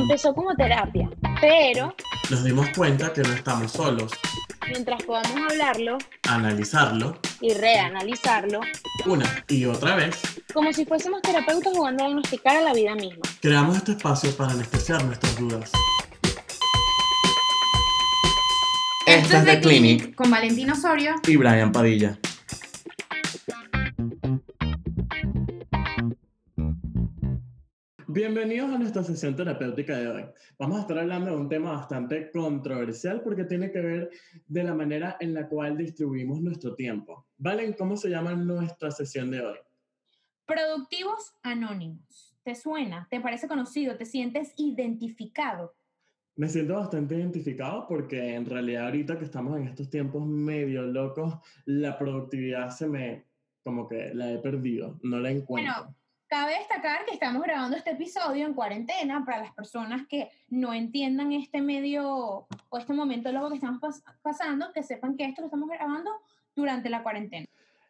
Empezó como terapia, pero Nos dimos cuenta que no estamos solos. mientras podamos hablarlo Analizarlo y reanalizarlo, una y otra vez, como si fuésemos terapeutas jugando a diagnosticar a la vida misma. creamos este espacio para anestesiar nuestras dudas. Esto es The Clinic con Valentín Osorio. Y Brian Padilla. Bienvenidos a nuestra sesión terapéutica de hoy. Vamos a estar hablando de un tema bastante controversial porque tiene que ver de la manera en la cual distribuimos nuestro tiempo. Valen, ¿cómo se llama nuestra sesión de hoy? Productivos Anónimos. ¿Te suena? ¿Te parece conocido? ¿Te sientes identificado? Me siento bastante identificado porque en realidad ahorita que estamos en estos tiempos medio locos, la productividad se me, como que la he perdido, no la encuentro. Bueno, Cabe destacar que estamos grabando este episodio en cuarentena para las personas que no entiendan este medio o este momento luego que estamos pas- pasando, que sepan que esto lo estamos grabando durante la cuarentena.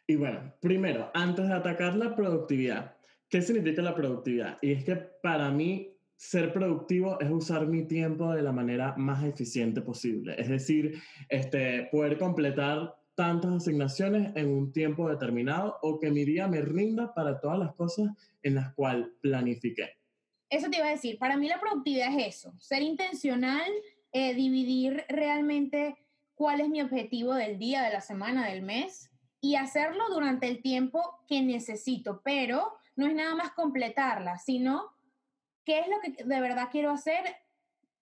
Y bueno, primero, antes de atacar la productividad, ¿qué significa la productividad? Y es que para mí ser productivo es usar mi tiempo de la manera más eficiente posible. Es decir, este, poder completar tantas asignaciones en un tiempo determinado o que mi día me rinda para todas las cosas en las cuales planifiqué. Eso te iba a decir, para mí la productividad es eso, ser intencional, eh, dividir realmente cuál es mi objetivo del día, de la semana, del mes y hacerlo durante el tiempo que necesito, pero no es nada más completarla, sino qué es lo que de verdad quiero hacer,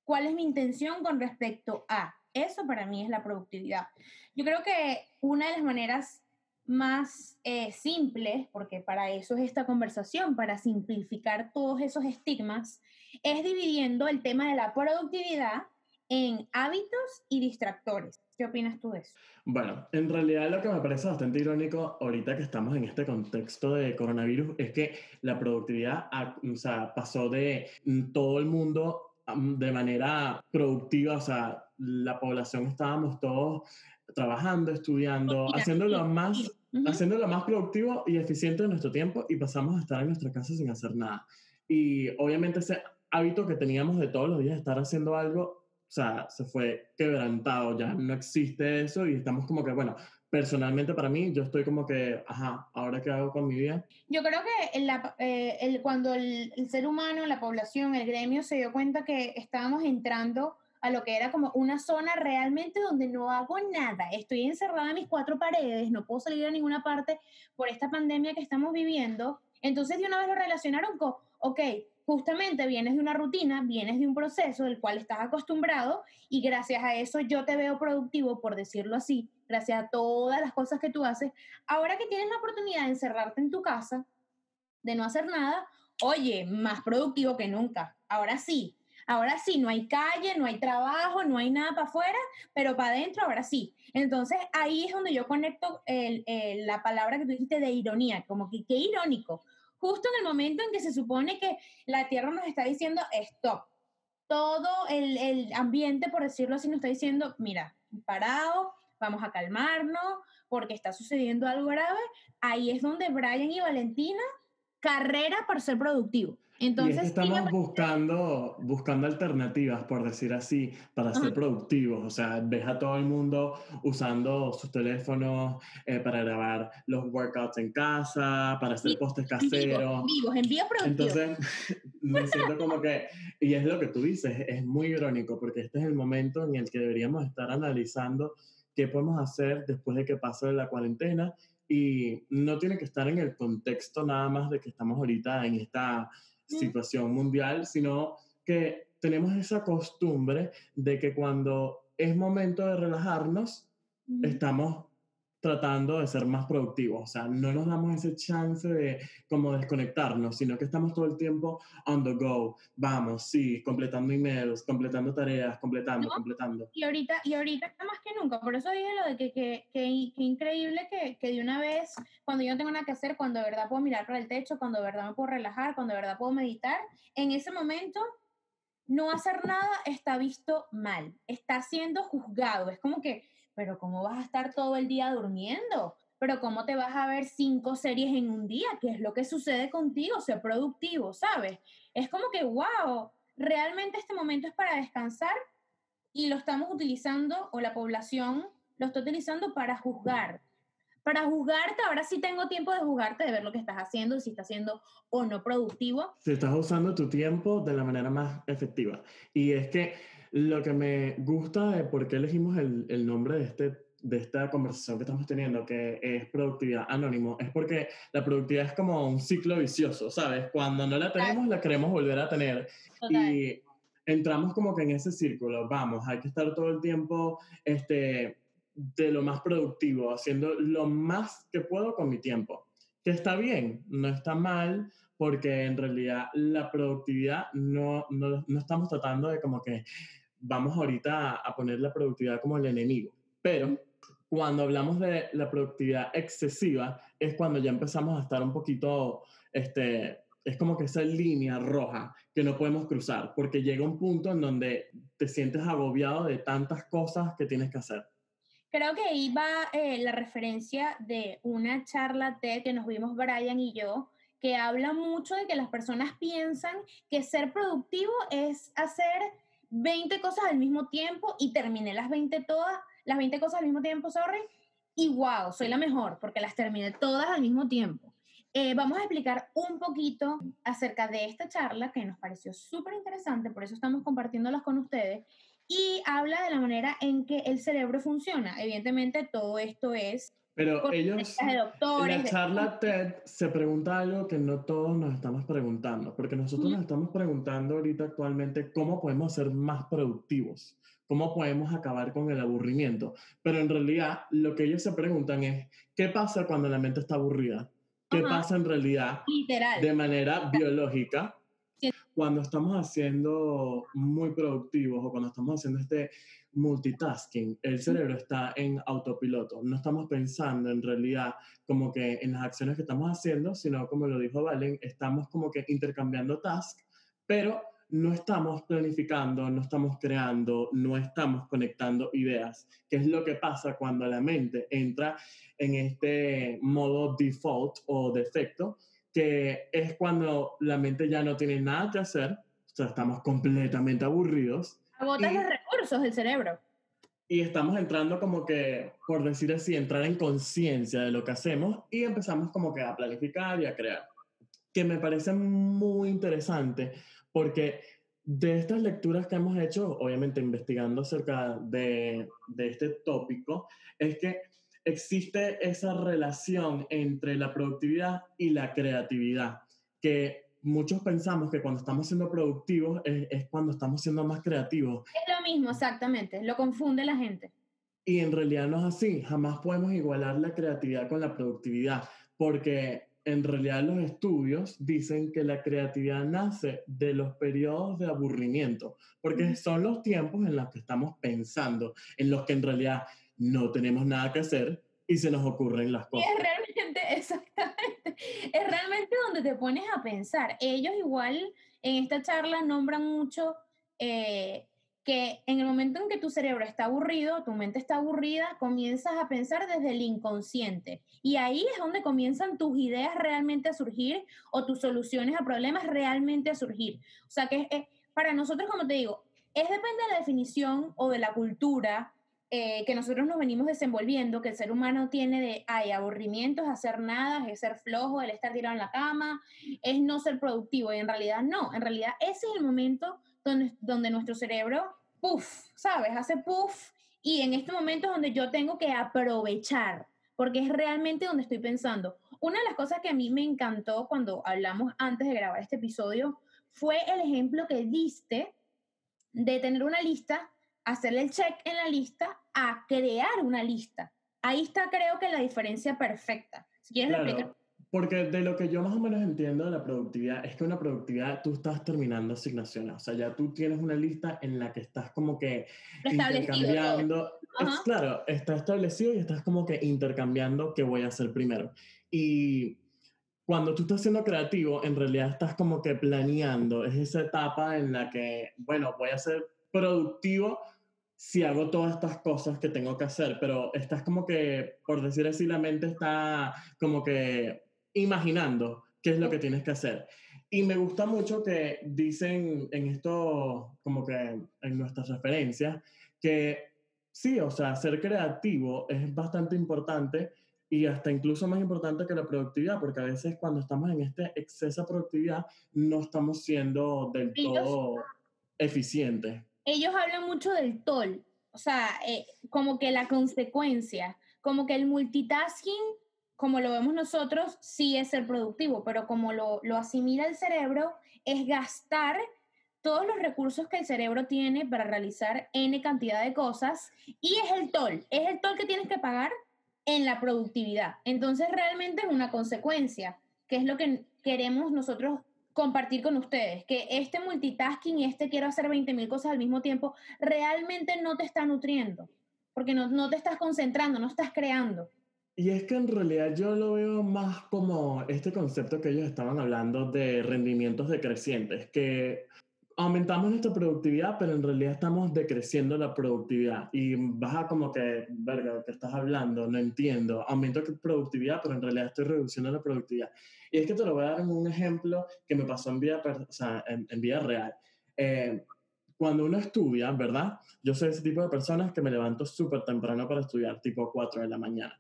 cuál es mi intención con respecto a. Eso para mí es la productividad. Yo creo que una de las maneras más eh, simples, porque para eso es esta conversación, para simplificar todos esos estigmas, es dividiendo el tema de la productividad en hábitos y distractores. ¿Qué opinas tú de eso? Bueno, en realidad lo que me parece bastante irónico ahorita que estamos en este contexto de coronavirus es que la productividad ah, o sea, pasó de mm, todo el mundo de manera productiva, o sea, la población estábamos todos trabajando, estudiando, haciendo lo más haciendo lo más productivo y eficiente de nuestro tiempo y pasamos a estar en nuestra casa sin hacer nada. Y obviamente ese hábito que teníamos de todos los días estar haciendo algo, o sea, se fue quebrantado, ya no existe eso y estamos como que, bueno, personalmente para mí, yo estoy como que, ajá, ¿ahora qué hago con mi vida? Yo creo que la- eh, el- cuando el, el ser humano, la población, el gremio se dio cuenta que estábamos entrando a lo que era como una zona realmente donde no hago nada, estoy encerrada en mis cuatro paredes, no puedo salir a ninguna parte por esta pandemia que estamos viviendo, entonces de una vez lo relacionaron con, ok, justamente vienes de una rutina, vienes de un proceso del cual estás acostumbrado y gracias a eso yo te veo productivo, por decirlo así, gracias a todas las cosas que tú haces, ahora que tienes la oportunidad de encerrarte en tu casa, de no hacer nada, oye, más productivo que nunca. Ahora sí, ahora sí, no hay calle, no hay trabajo, no hay nada para afuera, pero para adentro ahora sí. Entonces ahí es donde yo conecto el- la palabra que tú dijiste de ironía, como que qué irónico. Justo en el momento en que se supone que la Tierra nos está diciendo stop. Todo el, el ambiente, por decirlo así, nos está diciendo, mira, parado, vamos a calmarnos, porque está sucediendo algo grave. Ahí es donde Brian y Valentina carrera para ser productivo. Y es Entonces, que sí estamos buscando, buscando alternativas, por decir así, para ser Ajá. productivos. O sea, ves a todo el mundo usando sus teléfonos eh, para grabar los workouts en casa, para hacer postes caseros. en vivo, en vivo. Entonces, me siento como que, y es lo que tú dices, es muy irónico, porque este es el momento en el que deberíamos estar analizando qué podemos hacer después de que pase la cuarentena, y no tiene que estar en el contexto nada más de que estamos ahorita en esta situación mundial, sino que tenemos esa costumbre de que cuando es momento de relajarnos, estamos tratando de ser más productivos, o sea, no nos damos ese chance de como desconectarnos, sino que estamos todo el tiempo on the go, vamos, sí, completando emails, completando tareas, completando, No. completando. Y ahorita, y ahorita más que nunca, por eso dije lo de que, que, que, que increíble que, que de una vez, cuando yo no tengo nada que hacer, cuando de verdad puedo mirar para el techo, cuando de verdad me puedo relajar, cuando de verdad puedo meditar, en ese momento no hacer nada está visto mal, está siendo juzgado. Es como que, pero ¿cómo vas a estar todo el día durmiendo? Pero ¿cómo te vas a ver cinco series en un día? ¿Qué es lo que sucede contigo? Sé productivo, ¿sabes? Es como que, wow, realmente este momento es para descansar y lo estamos utilizando, o la población lo está utilizando para juzgar. Para juzgarte, ahora sí tengo tiempo de juzgarte, de ver lo que estás haciendo, si estás haciendo o no productivo. Si estás usando tu tiempo de la manera más efectiva. Y es que lo que me gusta de por qué elegimos el, el nombre de este de esta conversación que estamos teniendo, que es productividad anónimo, es porque la productividad es como un ciclo vicioso, ¿sabes? Cuando no la tenemos, la queremos volver a tener. Y entramos como que en ese círculo, vamos, hay que estar todo el tiempo este, de lo más productivo, haciendo lo más que puedo con mi tiempo. Que está bien, no está mal, porque en realidad la productividad no, no, no estamos tratando de como que vamos ahorita a poner la productividad como el enemigo. Pero cuando hablamos de la productividad excesiva, es cuando ya empezamos a estar un poquito, este, es como que esa línea roja que no podemos cruzar, porque llega un punto en donde te sientes agobiado de tantas cosas que tienes que hacer. Creo que ahí va eh, la referencia de una charla TED que nos vimos Brian y yo, que habla mucho de que las personas piensan que ser productivo es hacer 20 cosas al mismo tiempo y terminé las 20 todas las 20 cosas al mismo tiempo, sorry, y wow, soy la mejor porque las terminé todas al mismo tiempo. Eh, vamos a explicar un poquito acerca de esta charla que nos pareció súper interesante, por eso estamos compartiéndolas con ustedes, y habla de la manera en que el cerebro funciona. Evidentemente, todo esto es... Pero ellos, de doctores, en la charla TED se pregunta algo que no todos nos estamos preguntando, porque nosotros nos estamos preguntando ahorita actualmente cómo podemos ser más productivos cómo podemos acabar con el aburrimiento. Pero en realidad lo que ellos se preguntan es, ¿qué pasa cuando la mente está aburrida? ¿Qué pasa en realidad de manera biológica cuando estamos haciendo muy productivos o cuando estamos haciendo este multitasking? El cerebro está en autopiloto. No estamos pensando en realidad como que en las acciones que estamos haciendo, sino como lo dijo Valen, estamos como que intercambiando tasks, pero no estamos planificando, no estamos creando, no estamos conectando ideas, que es lo que pasa cuando la mente entra en este modo default o defecto, que es cuando la mente ya no tiene nada que hacer, o sea, estamos completamente aburridos. Agotas los recursos del cerebro. Y estamos entrando como que, por decir así, entrar en conciencia de lo que hacemos y empezamos como que a planificar y a crear. Que me parece muy interesante porque de estas lecturas que hemos hecho, obviamente investigando acerca de, de este tópico, es que existe esa relación entre la productividad y la creatividad, que muchos pensamos que cuando estamos siendo productivos es, es, cuando estamos siendo más creativos. Es lo mismo, exactamente, lo confunde la gente. Y en realidad no es así, jamás podemos igualar la creatividad con la productividad, porque en realidad los estudios dicen que la creatividad nace de los periodos de aburrimiento, porque son los tiempos en los que estamos pensando, en los que en realidad no tenemos nada que hacer y se nos ocurren las cosas. Es realmente, exactamente, es realmente donde te pones a pensar. Ellos igual en esta charla nombran mucho eh, que en el momento en que tu cerebro está aburrido, tu mente está aburrida, comienzas a pensar desde el inconsciente. Y ahí es donde comienzan tus ideas realmente a surgir o tus soluciones a problemas realmente a surgir. O sea que es, para nosotros, como te digo, es depende de la definición o de la cultura eh, que nosotros nos venimos desenvolviendo, que el ser humano tiene de, hay aburrimiento, es hacer nada, es ser flojo, el estar tirado en la cama, es no ser productivo. Y en realidad no, en realidad ese es el momento donde, donde nuestro cerebro puff, ¿sabes? Hace puff y en este momento es donde yo tengo que aprovechar, porque es realmente donde estoy pensando. Una de las cosas que a mí me encantó cuando hablamos antes de grabar este episodio fue el ejemplo que diste de tener una lista, hacerle el check en la lista, a crear una lista. Ahí está creo que la diferencia perfecta. Si quieres claro. Porque de lo que yo más o menos entiendo de la productividad es que una productividad tú estás terminando asignaciones, o sea, ya tú tienes una lista en la que estás como que intercambiando, es, claro, está establecido y estás como que intercambiando qué voy a hacer primero. Y cuando tú estás siendo creativo, en realidad estás como que planeando, es esa etapa en la que, bueno, voy a ser productivo si hago todas estas cosas que tengo que hacer, pero estás como que, por decir así, la mente está como que imaginando qué es lo que tienes que hacer. Y me gusta mucho que dicen en esto, como que en nuestras referencias, que sí, o sea, ser creativo es bastante importante y hasta incluso más importante que la productividad, porque a veces cuando estamos en este exceso de productividad no estamos siendo del todo eficientes. Ellos hablan mucho del toll, o sea, eh, como que la consecuencia, como que el multitasking, como lo vemos nosotros, sí es ser productivo, pero como lo, lo asimila el cerebro, es gastar todos los recursos que el cerebro tiene para realizar N cantidad de cosas y es el toll, es el toll que tienes que pagar en la productividad. Entonces realmente es una consecuencia, que es lo que queremos nosotros compartir con ustedes, que este multitasking y este quiero hacer 20 mil cosas al mismo tiempo, realmente no te está nutriendo, porque no, no te estás concentrando, no estás creando. Y es que en realidad yo lo veo más como este concepto que ellos estaban hablando de rendimientos decrecientes, que aumentamos nuestra productividad, pero en realidad estamos decreciendo la productividad. Y baja como que, verga, ¿qué estás hablando? No entiendo. Aumento productividad, pero en realidad estoy reduciendo la productividad. Y es que te lo voy a dar en un ejemplo que me pasó en vida, o sea, en, vida real. Eh, cuando uno estudia, ¿verdad? Yo soy ese tipo de personas que me levanto súper temprano para estudiar, tipo 4 de la mañana.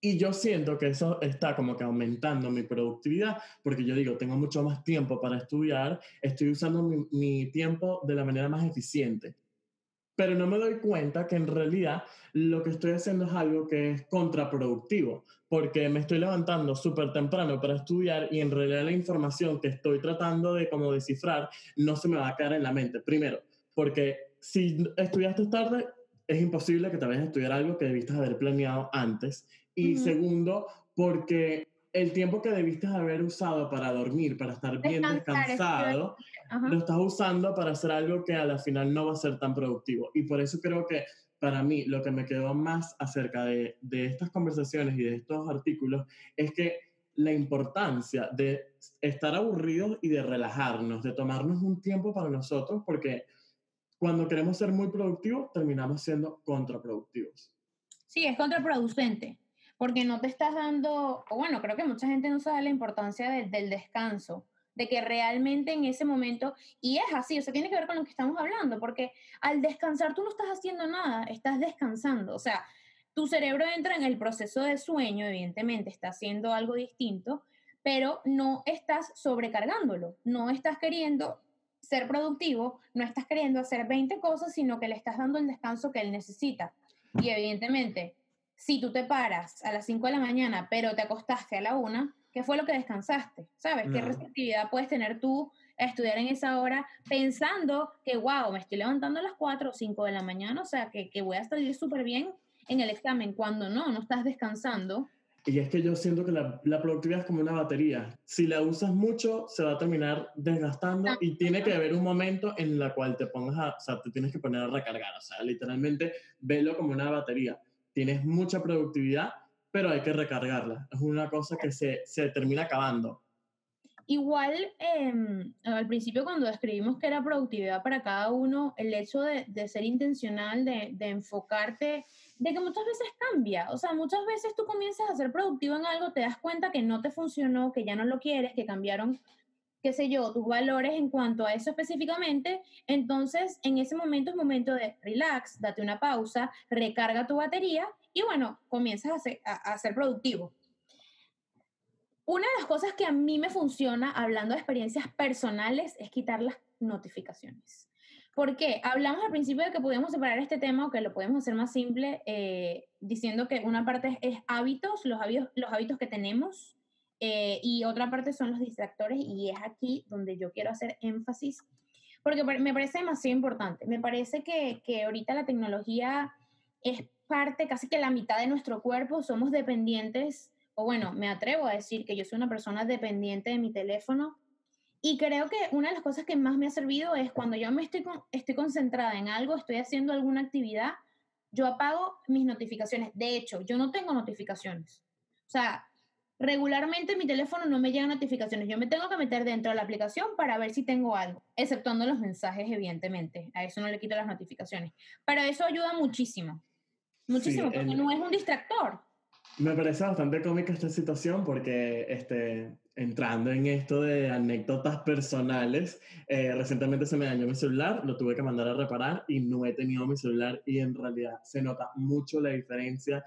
Y yo siento que eso está como que aumentando mi productividad, porque yo digo, tengo mucho más tiempo para estudiar, estoy usando mi, mi, tiempo de la manera más eficiente. Pero no me doy cuenta que en realidad lo que estoy haciendo es algo que es contraproductivo, porque me estoy levantando súper temprano para estudiar y en realidad la información que estoy tratando de como descifrar no se me va a quedar en la mente. Primero, porque si estudiaste tarde, es imposible que te vayas a estudiar algo que debiste haber planeado antes y segundo, porque el tiempo que debiste haber usado para dormir, para estar bien descansado, lo estás usando para hacer algo que a la final no va a ser tan productivo. Y por eso creo que para mí lo que me quedó más acerca de, de estas conversaciones y de estos artículos es que la importancia de estar aburridos y de relajarnos, de tomarnos un tiempo para nosotros, porque cuando queremos ser muy productivos, terminamos siendo contraproductivos. Sí, es contraproducente porque no te estás dando, o bueno, creo que mucha gente no sabe la importancia del descanso, de que realmente en ese momento, y es así, o sea, tiene que ver con lo que estamos hablando, porque al descansar tú no estás haciendo nada, estás descansando, o sea, tu cerebro entra en el proceso de sueño, evidentemente está haciendo algo distinto, pero no estás sobrecargándolo, no estás queriendo ser productivo, no estás queriendo hacer 20 cosas, sino que le estás dando el descanso que él necesita. Y evidentemente, si tú te paras a las 5 de la mañana, pero te acostaste a la 1, ¿qué fue lo que descansaste? ¿Sabes? ¿Qué receptividad puedes tener tú a estudiar en esa hora pensando que, wow, me estoy levantando a las 4 o 5 de la mañana, o sea, que, que voy a salir súper bien en el examen, cuando no, no estás descansando. Y es que yo siento que la, la, productividad es como una batería. Si la usas mucho, se va a terminar desgastando y tiene que haber un momento en el cual te pongas a, o sea, te tienes que poner a recargar. O sea, literalmente, velo como una batería tienes mucha productividad, pero hay que recargarla. Es una cosa que se, se termina acabando. Igual, eh, al principio cuando describimos que era productividad para cada uno, el hecho de, de ser intencional, de, de, enfocarte, de que muchas veces cambia. O sea, muchas veces tú comienzas a ser productivo en algo, te das cuenta que no te funcionó, que ya no lo quieres, que cambiaron qué sé yo, tus valores en cuanto a eso específicamente, entonces en ese momento es momento de relax, date una pausa, recarga tu batería y bueno, comienzas a ser, a, ser productivo. Una de las cosas que a mí me funciona, hablando de experiencias personales, es quitar las notificaciones. ¿Por qué? Hablamos al principio de que podemos separar este tema o que lo podemos hacer más simple, eh, diciendo que una parte es hábitos, los hábitos, los hábitos que tenemos, eh, y otra parte son los distractores y es aquí donde yo quiero hacer énfasis porque me parece demasiado importante. Me parece que, que ahorita la tecnología es parte, casi que la mitad de nuestro cuerpo, somos dependientes, o bueno, me atrevo a decir que yo soy una persona dependiente de mi teléfono. Y creo que una de las cosas que más me ha servido es cuando yo me estoy, estoy concentrada en algo, estoy haciendo alguna actividad, yo apago mis notificaciones. De hecho, yo no tengo notificaciones. O sea, Regularmente mi teléfono no me llegan notificaciones. Yo me tengo que meter dentro de la aplicación para ver si tengo algo, exceptuando los mensajes, evidentemente. A eso no le quito las notificaciones. Pero eso ayuda muchísimo. Muchísimo, porque no es un distractor. Me parece bastante cómica esta situación porque este, entrando en esto de anécdotas personales, eh, recientemente se me dañó mi celular, lo tuve que mandar a reparar y no he tenido mi celular y en realidad se nota mucho la diferencia,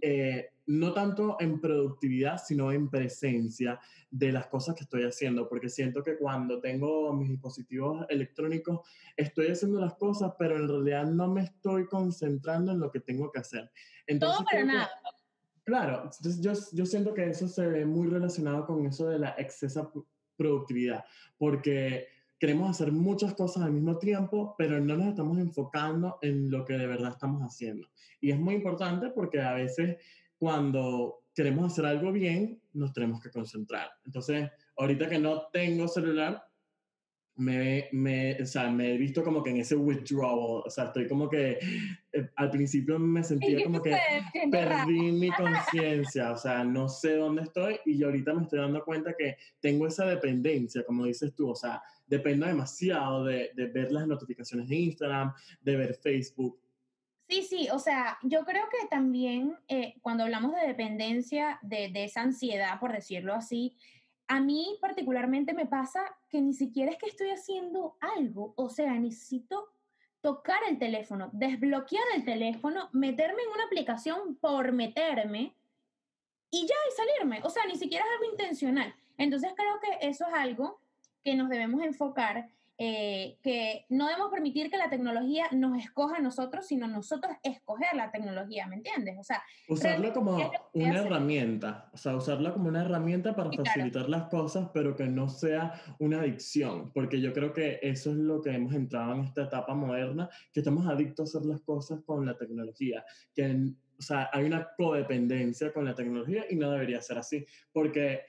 eh, no tanto en productividad, sino en presencia de las cosas que estoy haciendo, porque siento que cuando tengo mis dispositivos electrónicos estoy haciendo las cosas, pero en realidad no me estoy concentrando en lo que tengo que hacer. Entonces, Todo pero nada. Claro, yo, yo siento que eso se ve muy relacionado con eso de la excesa productividad, porque queremos hacer muchas cosas al mismo tiempo, pero no nos estamos enfocando en lo que de verdad estamos haciendo. Y es muy importante porque a veces cuando queremos hacer algo bien, nos tenemos que concentrar. Entonces, ahorita que no tengo celular, me, me, o sea, me he visto como que en ese withdrawal, o sea, estoy como que eh, al principio me sentía como que perdí mi conciencia, o sea, no sé dónde estoy y ahorita me estoy dando cuenta que tengo esa dependencia, como dices tú, o sea, dependo demasiado de, de ver las notificaciones de Instagram, de ver Facebook. Sí, sí, o sea, yo creo que también eh, cuando hablamos de dependencia, de, de esa ansiedad, por decirlo así, a mí particularmente me pasa que ni siquiera es que estoy haciendo algo, o sea, necesito tocar el teléfono, desbloquear el teléfono, meterme en una aplicación por meterme y ya y salirme, o sea, ni siquiera es algo intencional. Entonces creo que eso es algo que nos debemos enfocar eh, que no debemos permitir que la tecnología nos escoja a nosotros, sino nosotros escoger la tecnología, ¿me entiendes? O sea, usarla como una herramienta, o sea, usarla como una herramienta para facilitar las cosas, pero que no sea una adicción, porque yo creo que eso es lo que hemos entrado en esta etapa moderna, que estamos adictos a hacer las cosas con la tecnología, que o sea, hay una codependencia con la tecnología y no debería ser así, porque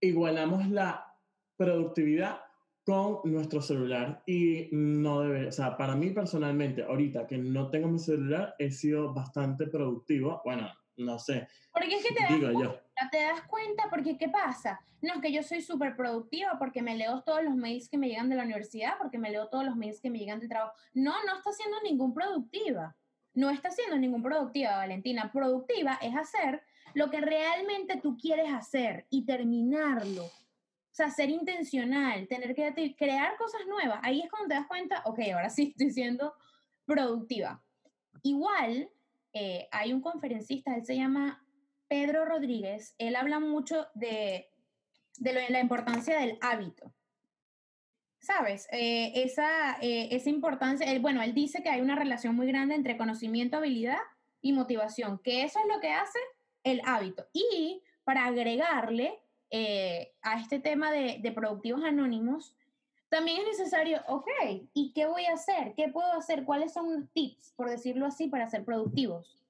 igualamos la productividad con nuestro celular y no debe, o sea, para mí personalmente, ahorita que no tengo mi celular, he sido bastante productivo. Bueno, no sé. Porque es que te das, cuenta, te das cuenta, porque ¿qué pasa? No es que yo soy súper productiva porque me leo todos los mails que me llegan de la universidad, porque me leo todos los mails que me llegan del trabajo. No, no está siendo ningún productiva. No está siendo ningún productiva, Valentina. Productiva es hacer lo que realmente tú quieres hacer y terminarlo o sea, ser intencional, tener que crear cosas nuevas. Ahí es cuando te das cuenta, ok, ahora sí estoy siendo productiva. Igual, eh, hay un conferencista, él se llama Pedro Rodríguez, él habla mucho de, de la importancia del hábito. ¿Sabes? Eh, esa, eh, esa importancia, él, bueno, él dice que hay una relación muy grande entre conocimiento, habilidad y motivación, que eso es lo que hace el hábito. Y para agregarle, eh, a este tema de, de, productivos anónimos, también es necesario, ok, ¿y qué voy a hacer? ¿Qué puedo hacer? ¿Cuáles son tips, por decirlo así, para ser productivos?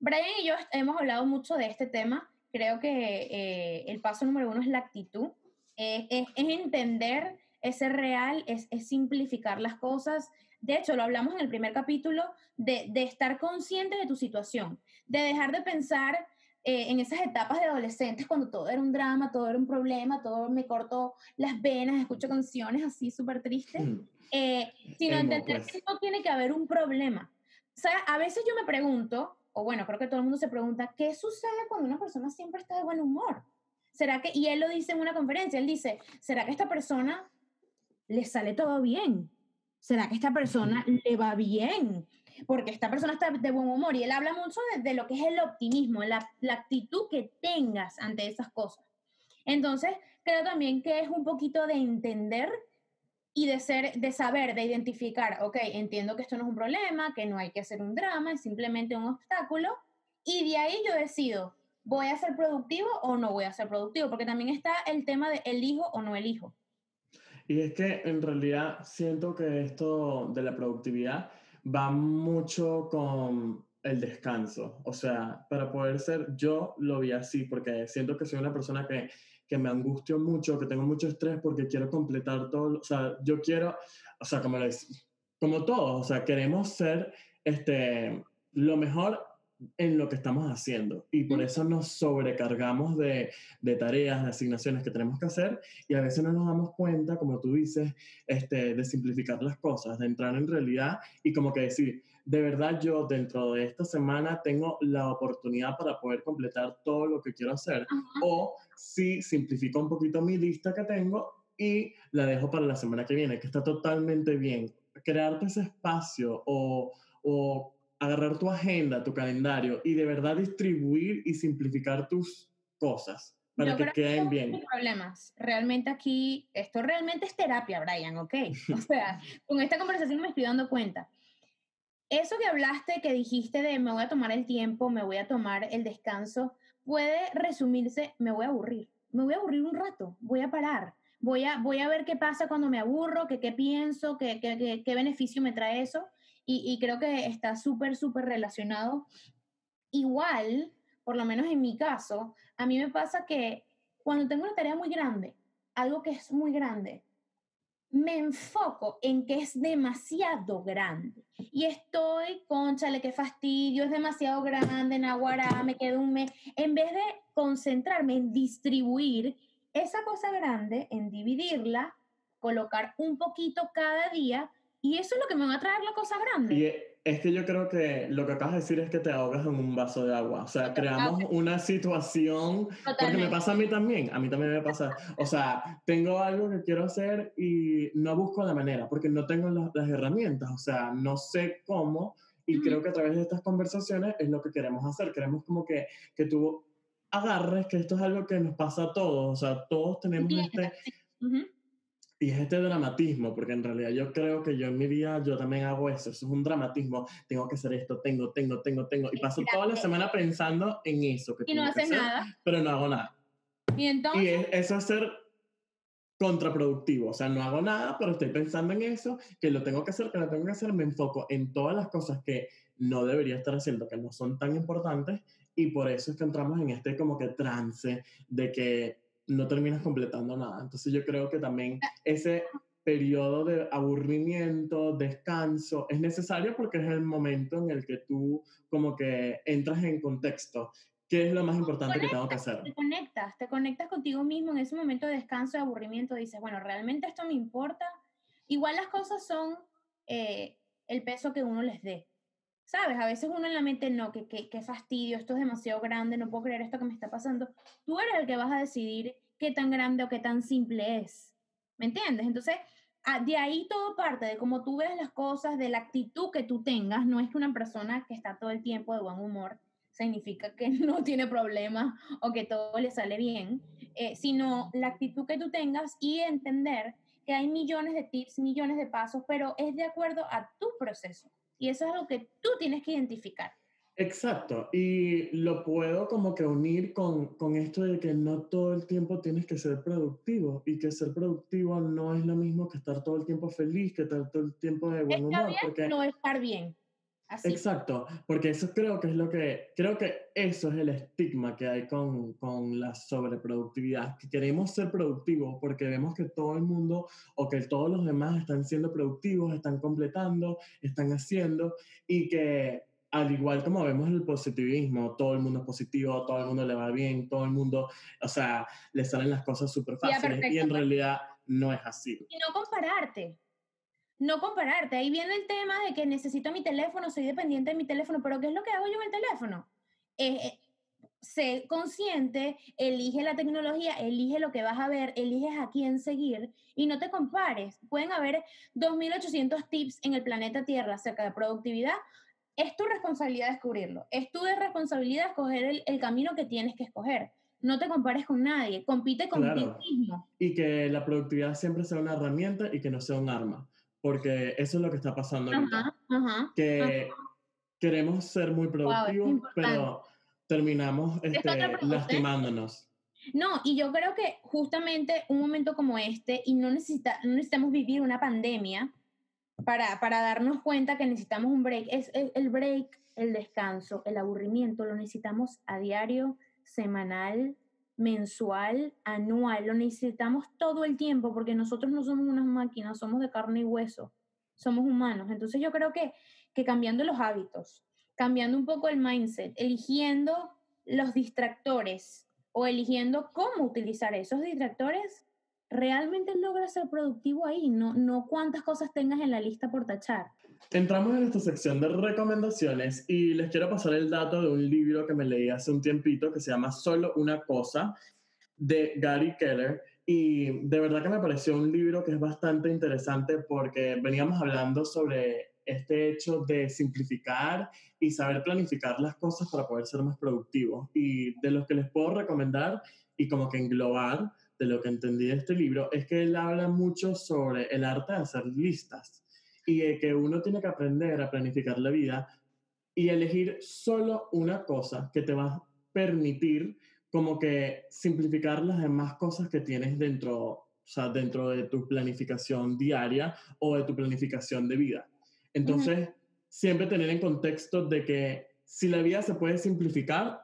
Brian y yo hemos hablado mucho de este tema. Creo que eh, el paso número uno es la actitud, es, es, entender, es ser real, es, es, simplificar las cosas. De hecho, lo hablamos en el primer capítulo de, de estar consciente de tu situación, de dejar de pensar eh, en esas etapas de adolescentes, cuando todo era un drama, todo era un problema, todo me cortó las venas, escucho canciones así súper tristes, mm. eh, sino entender pues. que no tiene que haber un problema. O sea, a veces yo me pregunto, o bueno, creo que todo el mundo se pregunta, ¿qué sucede cuando una persona siempre está de buen humor? ¿Será que, y él lo dice en una conferencia, él dice, ¿será que a esta persona le sale todo bien? ¿Será que a esta persona le va bien? Porque esta persona está de buen humor y él habla mucho de, lo que es el optimismo, la, la, actitud que tengas ante esas cosas. Entonces, creo también que es un poquito de entender y de ser, de saber, de identificar, ok, entiendo que esto no es un problema, que no hay que hacer un drama, es simplemente un obstáculo, y de ahí yo decido, ¿voy a ser productivo o no voy a ser productivo? Porque también está el tema de elijo o no elijo. Y es que en realidad siento que esto de la productividad va mucho con el descanso. O sea, para poder ser, yo lo vi así, porque siento que soy una persona que, que me angustio mucho, que tengo mucho estrés porque quiero completar todo. O sea, yo quiero, o sea, como, les, como todos, o sea, queremos ser este, lo mejor en lo que estamos haciendo y por eso nos sobrecargamos de, de, tareas, de asignaciones que tenemos que hacer y a veces no nos damos cuenta, como tú dices, este, de simplificar las cosas, de entrar en realidad y como que decir, de verdad yo dentro de esta semana tengo la oportunidad para poder completar todo lo que quiero hacer. O si simplifico un poquito mi lista que tengo y la dejo para la semana que viene, que está totalmente bien. Crearte ese espacio o, o agarrar tu agenda, tu calendario y de verdad distribuir y simplificar tus cosas para que queden bien. problemas. Realmente aquí, esto realmente es terapia, Brian, ¿ok? O sea, con esta conversación me estoy dando cuenta. Eso que hablaste, que dijiste de me voy a tomar el tiempo, me voy a tomar el descanso, puede resumirse, me voy a aburrir. Me voy a aburrir un rato, voy a parar, voy a, voy a ver qué pasa cuando me aburro, qué, qué pienso, qué, qué, qué beneficio me trae eso. Y, creo que está súper, súper relacionado. Igual, por lo menos en mi caso, a mí me pasa que cuando tengo una tarea muy grande, algo que es muy grande, me enfoco en que es demasiado grande. Y estoy, conchale, qué fastidio, es demasiado grande, Naguará, me quedo un mes. En vez de concentrarme en distribuir esa cosa grande, en dividirla, colocar un poquito cada día, y eso es lo que me va a traer la cosa grande. Y es que yo creo que lo que acabas de decir es que te ahogas en un vaso de agua. O sea, creamos una situación, porque me pasa a mí también, a mí también me pasa. O sea, tengo algo que quiero hacer y no busco la manera, porque no tengo las, herramientas, o sea, no sé cómo. Y creo que a través de estas conversaciones es lo que queremos hacer. Queremos como que, que tú agarres que esto es algo que nos pasa a todos. O sea, todos tenemos este... Y es este dramatismo, porque en realidad yo creo que yo en mi vida yo también hago eso, eso es un dramatismo, tengo que hacer esto, tengo, tengo, tengo, tengo, y paso toda la semana pensando en eso. Que y no haces nada. Pero no hago nada. Y entonces... Y eso es ser contraproductivo, o sea, no hago nada, pero estoy pensando en eso, que lo tengo que hacer, que lo tengo que hacer, me enfoco en todas las cosas que no debería estar haciendo, que no son tan importantes, y por eso es que entramos en este como que trance de que no terminas completando nada. Entonces yo creo que también ese periodo de aburrimiento, descanso, es necesario porque es el momento en el que tú como que entras en contexto. ¿Qué es lo más importante que tengo que hacer? Te conectas, te conectas contigo mismo en ese momento de descanso, de aburrimiento, dices, bueno, realmente esto me importa. Igual las cosas son eh, el peso que uno les dé. ¿Sabes? A veces uno en la mente, no, que, qué fastidio, esto es demasiado grande, no puedo creer esto que me está pasando. Tú eres el que vas a decidir qué tan grande o qué tan simple es. ¿Me entiendes? Entonces, ah, de ahí todo parte de cómo tú ves las cosas, de la actitud que tú tengas. No es que una persona que está todo el tiempo de buen humor significa que no tiene problemas o que todo le sale bien, eh, sino la actitud que tú tengas y entender que hay millones de tips, millones de pasos, pero es de acuerdo a tu proceso. Y eso es lo que tú tienes que identificar. Exacto, y lo puedo como que unir con, con, esto de que no todo el tiempo tienes que ser productivo y que ser productivo no es lo mismo que estar todo el tiempo feliz, que estar todo el tiempo de buen humor. Bien, porque... no estar bien. Así. Exacto, porque eso creo que es lo que, creo que eso es el estigma que hay con, con la sobreproductividad, que queremos ser productivos porque vemos que todo el mundo o que todos los demás están siendo productivos, están completando, están haciendo y que al igual como vemos el positivismo, todo el mundo es positivo, todo el mundo le va bien, todo el mundo, o sea, le salen las cosas súper fáciles y en realidad no es así. Y no compararte, no compararte. Ahí viene el tema de que necesito mi teléfono, soy dependiente de mi teléfono, pero ¿qué es lo que hago yo en el teléfono? Eh, eh, sé consciente, elige la tecnología, elige lo que vas a ver, eliges a quién seguir y no te compares. Pueden haber 2.800 tips en el planeta Tierra acerca de productividad, es tu responsabilidad descubrirlo. Es tu responsabilidad escoger el, camino que tienes que escoger. No te compares con nadie, compite con ti mismo. Y que la productividad siempre sea una herramienta y que no sea un arma, porque eso es lo que está pasando ahorita. que queremos ser muy productivos, pero terminamos este, lastimándonos. No, y yo creo que justamente un momento como este, y no, necesita, no necesitamos vivir una pandemia para, para darnos cuenta que necesitamos un break. Es el, break, el descanso, el aburrimiento, lo necesitamos a diario, semanal, mensual, anual, lo necesitamos todo el tiempo porque nosotros no somos unas máquinas, somos de carne y hueso, somos humanos. Entonces yo creo que, que cambiando los hábitos, cambiando un poco el mindset, eligiendo los distractores o eligiendo cómo utilizar esos distractores, realmente logras ser productivo ahí, no, no cuántas cosas tengas en la lista por tachar. Entramos en esta sección de recomendaciones y les quiero pasar el dato de un libro que me leí hace un tiempito que se llama Solo una cosa de Gary Keller y de verdad que me pareció un libro que es bastante interesante porque veníamos hablando sobre este hecho de simplificar y saber planificar las cosas para poder ser más productivos. Y de los que les puedo recomendar y como que englobar de lo que entendí de este libro es que él habla mucho sobre el arte de hacer listas y que uno tiene que aprender a planificar la vida y elegir solo una cosa que te va a permitir como que simplificar las demás cosas que tienes dentro, o sea, dentro de tu planificación diaria o de tu planificación de vida. Entonces, siempre tener en contexto de que si la vida se puede simplificar,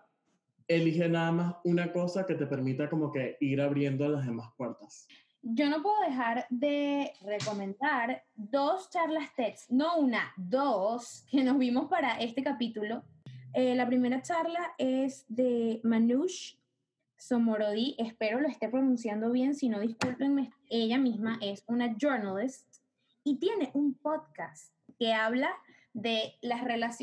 elige nada más una cosa que te permita como que ir abriendo las demás puertas yo no puedo dejar de recomendar dos charlas TED, no una, dos, que nos vimos para este capítulo. Eh, la primera charla es de Manoush Somorodi, espero lo esté pronunciando bien, si no discúlpenme, ella misma es una journalist y tiene un podcast que habla de la,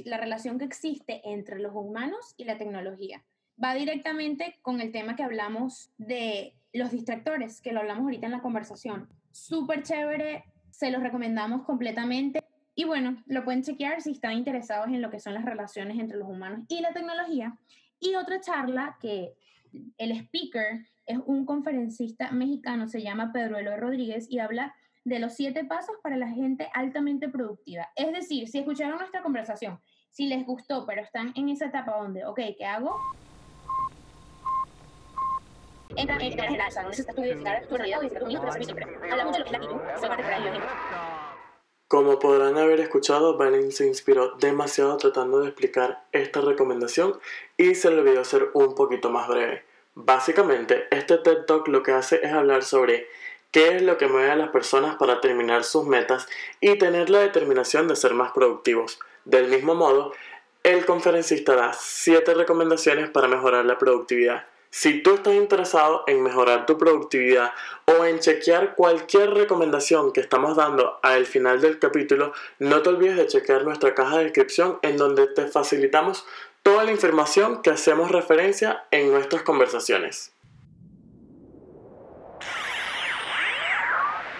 la relación que existe entre los humanos y la tecnología. Va directamente con el tema que hablamos de los distractores, que lo hablamos ahorita en la conversación. Súper chévere, se los recomendamos completamente. Y bueno, lo pueden chequear si están interesados en lo que son las relaciones entre los humanos y la tecnología. Y otra charla que el speaker es un conferencista mexicano, se llama Pedro Eloy Rodríguez y habla de los siete pasos para la gente altamente productiva. Es decir, si escucharon nuestra conversación, si les gustó, pero están en esa etapa donde, ok, ¿qué hago? Como podrán haber escuchado, Banning se inspiró demasiado tratando de explicar esta recomendación y se le olvidó hacer un poquito más breve. Básicamente, este TED Talk lo que hace es hablar sobre qué es lo que mueve a las personas para terminar sus metas y tener la determinación de ser más productivos. Del mismo modo, el conferencista da 7 recomendaciones para mejorar la productividad si tú estás interesado en mejorar tu productividad o en chequear cualquier recomendación que estamos dando al final del capítulo, no te olvides de chequear nuestra caja de descripción en donde te facilitamos toda la información que hacemos referencia en nuestras conversaciones.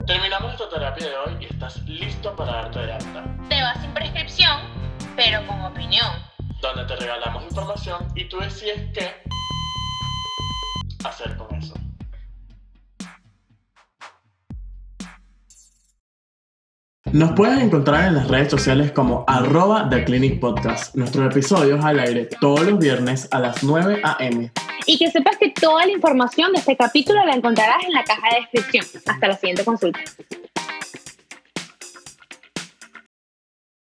Terminamos esta terapia de hoy y estás listo para darte de alta. Te vas sin prescripción, pero con opinión. Donde te regalamos información y tú decides qué hacer con eso. Nos pueden encontrar en las redes sociales como arroba The Clinic Podcast. Nuestros episodios al aire todos los viernes a las 9 a.m. Y que sepas que toda la información de este capítulo la encontrarás en la caja de descripción. Hasta la siguiente consulta.